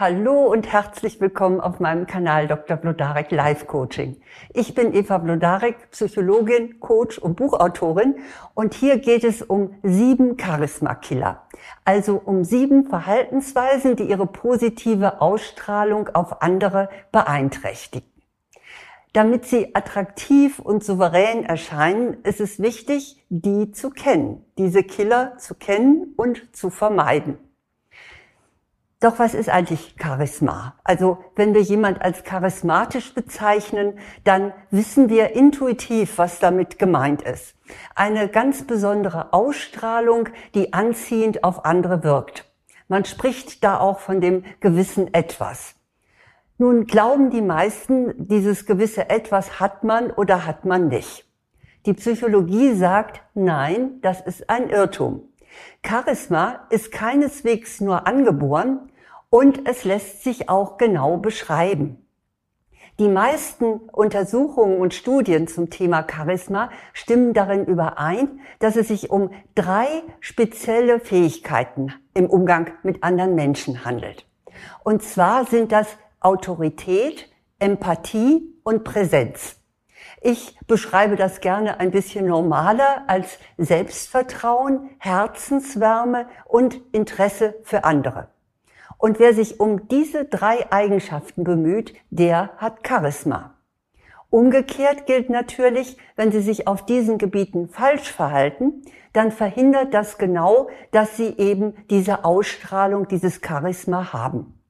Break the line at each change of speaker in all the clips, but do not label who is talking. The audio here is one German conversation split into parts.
Hallo und herzlich willkommen auf meinem Kanal Dr. Blodarek Life Coaching. Ich bin Eva Blodarek, Psychologin, Coach und Buchautorin und hier geht es um sieben Charisma-Killer. Also um sieben Verhaltensweisen, die ihre positive Ausstrahlung auf andere beeinträchtigen. Damit sie attraktiv und souverän erscheinen, ist es wichtig, die zu kennen, diese Killer zu kennen und zu vermeiden. Doch was ist eigentlich Charisma? Also wenn wir jemand als charismatisch bezeichnen, dann wissen wir intuitiv, was damit gemeint ist. Eine ganz besondere Ausstrahlung, die anziehend auf andere wirkt. Man spricht da auch von dem gewissen Etwas. Nun glauben die meisten, dieses gewisse Etwas hat man oder hat man nicht. Die Psychologie sagt, nein, das ist ein Irrtum. Charisma ist keineswegs nur angeboren, und es lässt sich auch genau beschreiben. Die meisten Untersuchungen und Studien zum Thema Charisma stimmen darin überein, dass es sich um drei spezielle Fähigkeiten im Umgang mit anderen Menschen handelt. Und zwar sind das Autorität, Empathie und Präsenz. Ich beschreibe das gerne ein bisschen normaler als Selbstvertrauen, Herzenswärme und Interesse für andere. Und wer sich um diese drei Eigenschaften bemüht, der hat Charisma. Umgekehrt gilt natürlich, wenn Sie sich auf diesen Gebieten falsch verhalten, dann verhindert das genau, dass Sie eben diese Ausstrahlung, dieses Charisma haben.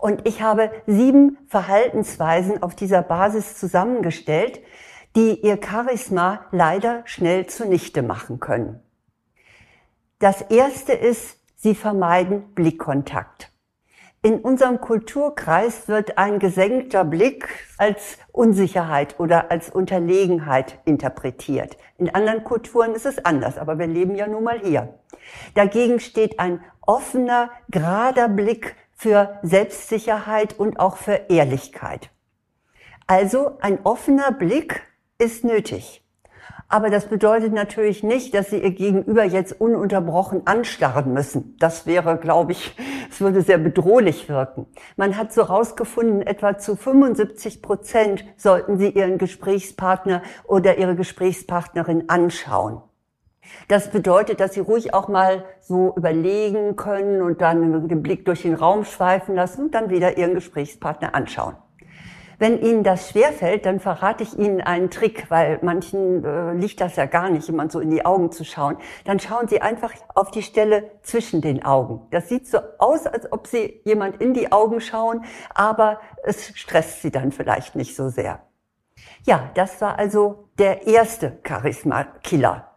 Und ich habe sieben Verhaltensweisen auf dieser Basis zusammengestellt, die Ihr Charisma leider schnell zunichte machen können. Das erste ist Sie vermeiden Blickkontakt. In unserem Kulturkreis wird ein gesenkter Blick als Unsicherheit oder als Unterlegenheit interpretiert. In anderen Kulturen ist es anders, aber wir leben ja nun mal hier. Dagegen steht ein offener, gerader Blick für Selbstsicherheit und auch für Ehrlichkeit. Also ein offener Blick ist nötig. Aber das bedeutet natürlich nicht, dass Sie Ihr Gegenüber jetzt ununterbrochen anstarren müssen. Das wäre, glaube ich, es würde sehr bedrohlich wirken. Man hat so rausgefunden, etwa zu 75 Prozent sollten Sie Ihren Gesprächspartner oder Ihre Gesprächspartnerin anschauen. Das bedeutet, dass Sie ruhig auch mal so überlegen können und dann den Blick durch den Raum schweifen lassen und dann wieder Ihren Gesprächspartner anschauen. Wenn Ihnen das schwerfällt, dann verrate ich Ihnen einen Trick, weil manchen äh, liegt das ja gar nicht, jemand so in die Augen zu schauen. Dann schauen Sie einfach auf die Stelle zwischen den Augen. Das sieht so aus, als ob Sie jemand in die Augen schauen, aber es stresst Sie dann vielleicht nicht so sehr. Ja, das war also der erste Charisma-Killer,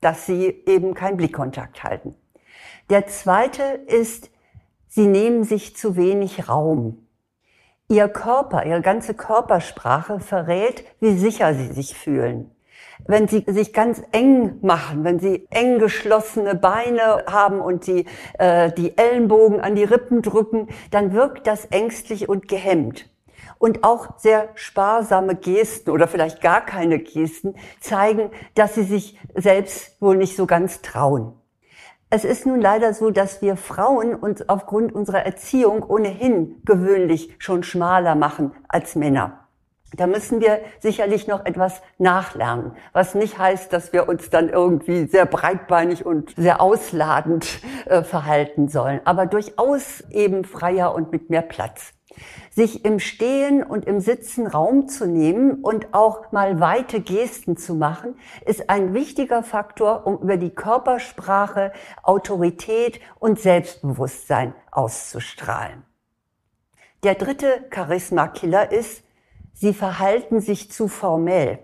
dass Sie eben keinen Blickkontakt halten. Der zweite ist, Sie nehmen sich zu wenig Raum. Ihr Körper, ihre ganze Körpersprache verrät, wie sicher sie sich fühlen. Wenn sie sich ganz eng machen, wenn sie eng geschlossene Beine haben und sie äh, die Ellenbogen an die Rippen drücken, dann wirkt das ängstlich und gehemmt. Und auch sehr sparsame Gesten oder vielleicht gar keine Gesten zeigen, dass sie sich selbst wohl nicht so ganz trauen. Es ist nun leider so, dass wir Frauen uns aufgrund unserer Erziehung ohnehin gewöhnlich schon schmaler machen als Männer. Da müssen wir sicherlich noch etwas nachlernen, was nicht heißt, dass wir uns dann irgendwie sehr breitbeinig und sehr ausladend äh, verhalten sollen, aber durchaus eben freier und mit mehr Platz sich im Stehen und im Sitzen Raum zu nehmen und auch mal weite Gesten zu machen, ist ein wichtiger Faktor, um über die Körpersprache Autorität und Selbstbewusstsein auszustrahlen. Der dritte Charisma-Killer ist, sie verhalten sich zu formell.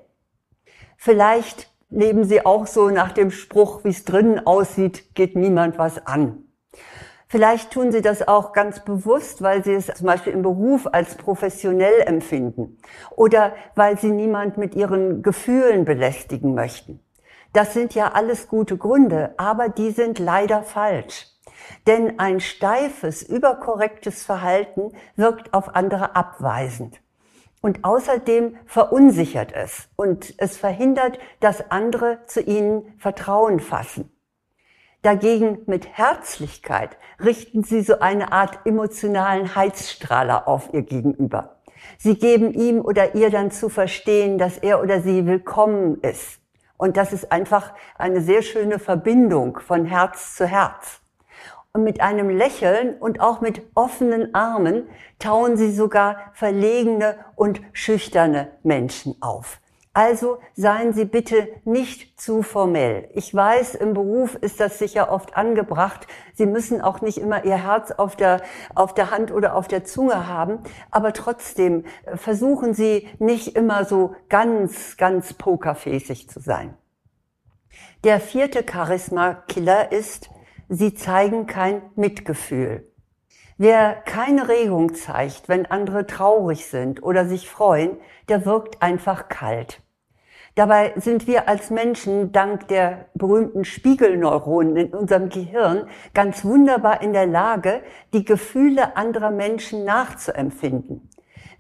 Vielleicht leben sie auch so nach dem Spruch, wie es drinnen aussieht, geht niemand was an. Vielleicht tun sie das auch ganz bewusst, weil sie es zum Beispiel im Beruf als professionell empfinden oder weil sie niemand mit ihren Gefühlen belästigen möchten. Das sind ja alles gute Gründe, aber die sind leider falsch. Denn ein steifes, überkorrektes Verhalten wirkt auf andere abweisend. Und außerdem verunsichert es und es verhindert, dass andere zu ihnen Vertrauen fassen. Dagegen mit Herzlichkeit richten sie so eine Art emotionalen Heizstrahler auf ihr Gegenüber. Sie geben ihm oder ihr dann zu verstehen, dass er oder sie willkommen ist. Und das ist einfach eine sehr schöne Verbindung von Herz zu Herz. Und mit einem Lächeln und auch mit offenen Armen tauen sie sogar verlegene und schüchterne Menschen auf. Also seien Sie bitte nicht zu formell. Ich weiß, im Beruf ist das sicher oft angebracht. Sie müssen auch nicht immer Ihr Herz auf der, auf der Hand oder auf der Zunge haben. Aber trotzdem äh, versuchen Sie nicht immer so ganz, ganz pokerfäßig zu sein. Der vierte Charisma-Killer ist, Sie zeigen kein Mitgefühl. Wer keine Regung zeigt, wenn andere traurig sind oder sich freuen, der wirkt einfach kalt. Dabei sind wir als Menschen dank der berühmten Spiegelneuronen in unserem Gehirn ganz wunderbar in der Lage, die Gefühle anderer Menschen nachzuempfinden.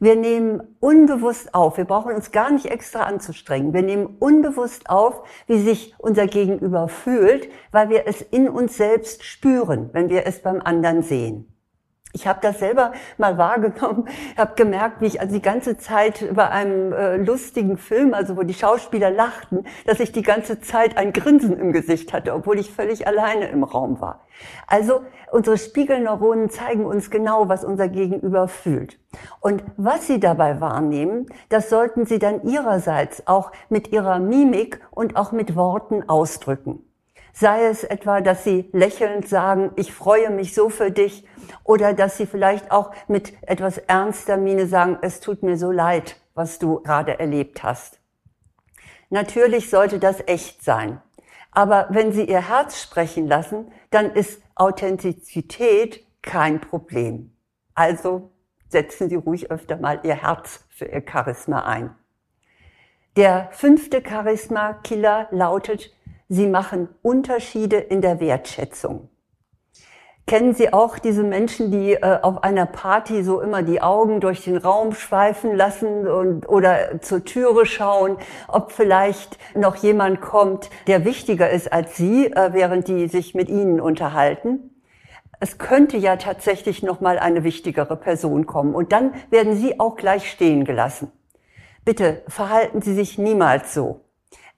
Wir nehmen unbewusst auf, wir brauchen uns gar nicht extra anzustrengen, wir nehmen unbewusst auf, wie sich unser Gegenüber fühlt, weil wir es in uns selbst spüren, wenn wir es beim anderen sehen. Ich habe das selber mal wahrgenommen, habe gemerkt, wie ich also die ganze Zeit bei einem äh, lustigen Film, also wo die Schauspieler lachten, dass ich die ganze Zeit ein Grinsen im Gesicht hatte, obwohl ich völlig alleine im Raum war. Also unsere Spiegelneuronen zeigen uns genau, was unser Gegenüber fühlt. Und was sie dabei wahrnehmen, das sollten sie dann ihrerseits auch mit ihrer Mimik und auch mit Worten ausdrücken. Sei es etwa, dass sie lächelnd sagen, ich freue mich so für dich, oder dass sie vielleicht auch mit etwas ernster Miene sagen, es tut mir so leid, was du gerade erlebt hast. Natürlich sollte das echt sein. Aber wenn Sie Ihr Herz sprechen lassen, dann ist Authentizität kein Problem. Also setzen Sie ruhig öfter mal Ihr Herz für Ihr Charisma ein. Der fünfte Charisma-Killer lautet, Sie machen Unterschiede in der Wertschätzung. Kennen Sie auch diese Menschen, die äh, auf einer Party so immer die Augen durch den Raum schweifen lassen und, oder zur Türe schauen, ob vielleicht noch jemand kommt, der wichtiger ist als Sie, äh, während die sich mit Ihnen unterhalten? Es könnte ja tatsächlich noch mal eine wichtigere Person kommen und dann werden Sie auch gleich stehen gelassen. Bitte verhalten Sie sich niemals so.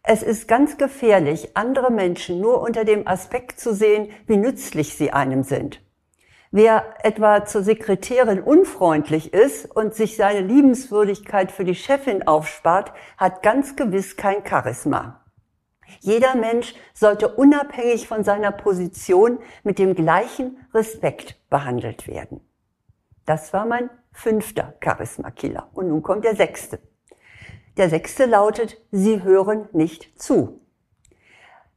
Es ist ganz gefährlich, andere Menschen nur unter dem Aspekt zu sehen, wie nützlich sie einem sind. Wer etwa zur Sekretärin unfreundlich ist und sich seine Liebenswürdigkeit für die Chefin aufspart, hat ganz gewiss kein Charisma. Jeder Mensch sollte unabhängig von seiner Position mit dem gleichen Respekt behandelt werden. Das war mein fünfter Charisma-Killer. Und nun kommt der sechste. Der sechste lautet, Sie hören nicht zu.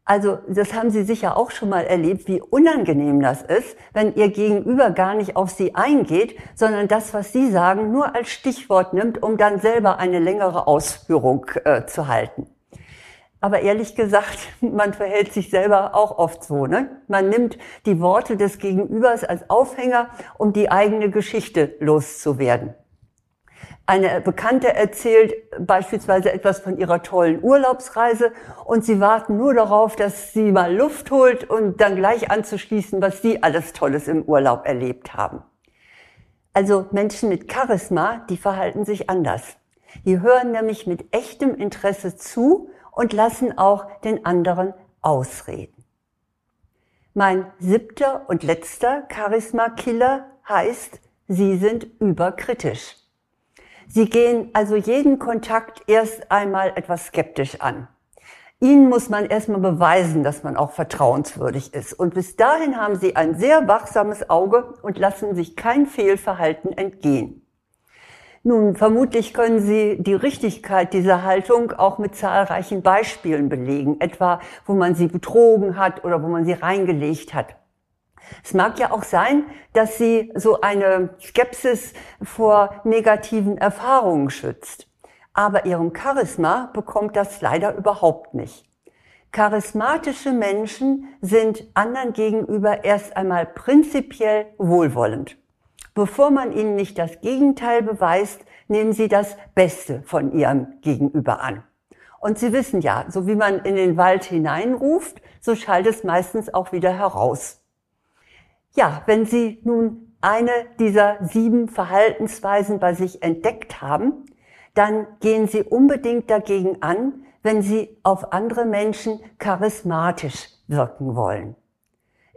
Also das haben Sie sicher auch schon mal erlebt, wie unangenehm das ist, wenn Ihr Gegenüber gar nicht auf Sie eingeht, sondern das, was Sie sagen, nur als Stichwort nimmt, um dann selber eine längere Ausführung äh, zu halten. Aber ehrlich gesagt, man verhält sich selber auch oft so. Ne? Man nimmt die Worte des Gegenübers als Aufhänger, um die eigene Geschichte loszuwerden. Eine Bekannte erzählt beispielsweise etwas von ihrer tollen Urlaubsreise und sie warten nur darauf, dass sie mal Luft holt und dann gleich anzuschließen, was sie alles Tolles im Urlaub erlebt haben. Also Menschen mit Charisma, die verhalten sich anders. Die hören nämlich mit echtem Interesse zu und lassen auch den anderen ausreden. Mein siebter und letzter Charisma-Killer heißt, sie sind überkritisch. Sie gehen also jeden Kontakt erst einmal etwas skeptisch an. Ihnen muss man erstmal beweisen, dass man auch vertrauenswürdig ist. Und bis dahin haben Sie ein sehr wachsames Auge und lassen sich kein Fehlverhalten entgehen. Nun, vermutlich können Sie die Richtigkeit dieser Haltung auch mit zahlreichen Beispielen belegen, etwa wo man sie betrogen hat oder wo man sie reingelegt hat. Es mag ja auch sein, dass sie so eine Skepsis vor negativen Erfahrungen schützt. Aber ihrem Charisma bekommt das leider überhaupt nicht. Charismatische Menschen sind anderen gegenüber erst einmal prinzipiell wohlwollend. Bevor man ihnen nicht das Gegenteil beweist, nehmen sie das Beste von ihrem Gegenüber an. Und Sie wissen ja, so wie man in den Wald hineinruft, so schallt es meistens auch wieder heraus. Ja, wenn Sie nun eine dieser sieben Verhaltensweisen bei sich entdeckt haben, dann gehen Sie unbedingt dagegen an, wenn Sie auf andere Menschen charismatisch wirken wollen.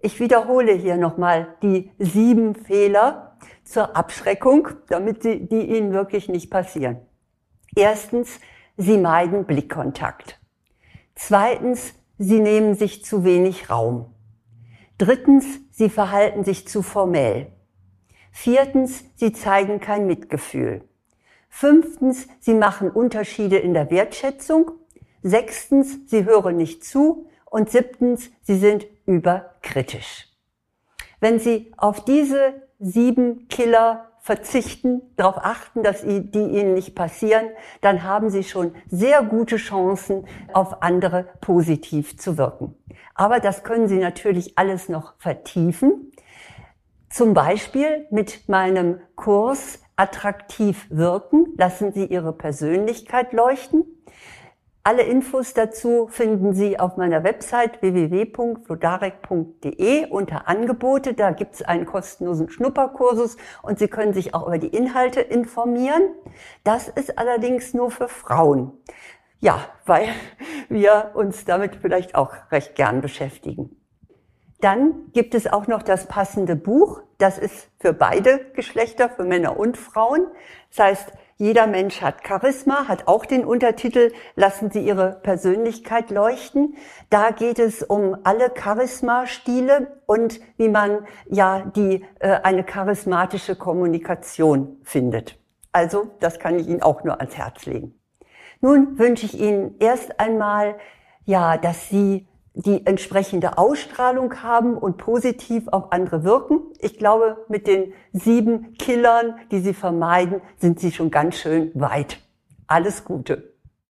Ich wiederhole hier nochmal die sieben Fehler zur Abschreckung, damit sie, die Ihnen wirklich nicht passieren. Erstens, Sie meiden Blickkontakt. Zweitens, Sie nehmen sich zu wenig Raum. Drittens, Sie verhalten sich zu formell. Viertens, Sie zeigen kein Mitgefühl. Fünftens, Sie machen Unterschiede in der Wertschätzung. Sechstens, Sie hören nicht zu. Und siebtens, Sie sind überkritisch. Wenn Sie auf diese sieben Killer verzichten, darauf achten, dass die ihnen nicht passieren, dann haben sie schon sehr gute Chancen, auf andere positiv zu wirken. Aber das können sie natürlich alles noch vertiefen. Zum Beispiel mit meinem Kurs Attraktiv wirken, lassen Sie Ihre Persönlichkeit leuchten. Alle Infos dazu finden Sie auf meiner Website www.flodarek.de unter Angebote. Da gibt es einen kostenlosen Schnupperkursus und Sie können sich auch über die Inhalte informieren. Das ist allerdings nur für Frauen. Ja, weil wir uns damit vielleicht auch recht gern beschäftigen. Dann gibt es auch noch das passende Buch. Das ist für beide Geschlechter, für Männer und Frauen. Das heißt, jeder Mensch hat Charisma, hat auch den Untertitel Lassen Sie Ihre Persönlichkeit leuchten. Da geht es um alle Charisma-Stile und wie man ja die äh, eine charismatische Kommunikation findet. Also, das kann ich Ihnen auch nur ans Herz legen. Nun wünsche ich Ihnen erst einmal, ja, dass Sie die entsprechende Ausstrahlung haben und positiv auf andere wirken. Ich glaube, mit den sieben Killern, die sie vermeiden, sind sie schon ganz schön weit. Alles Gute.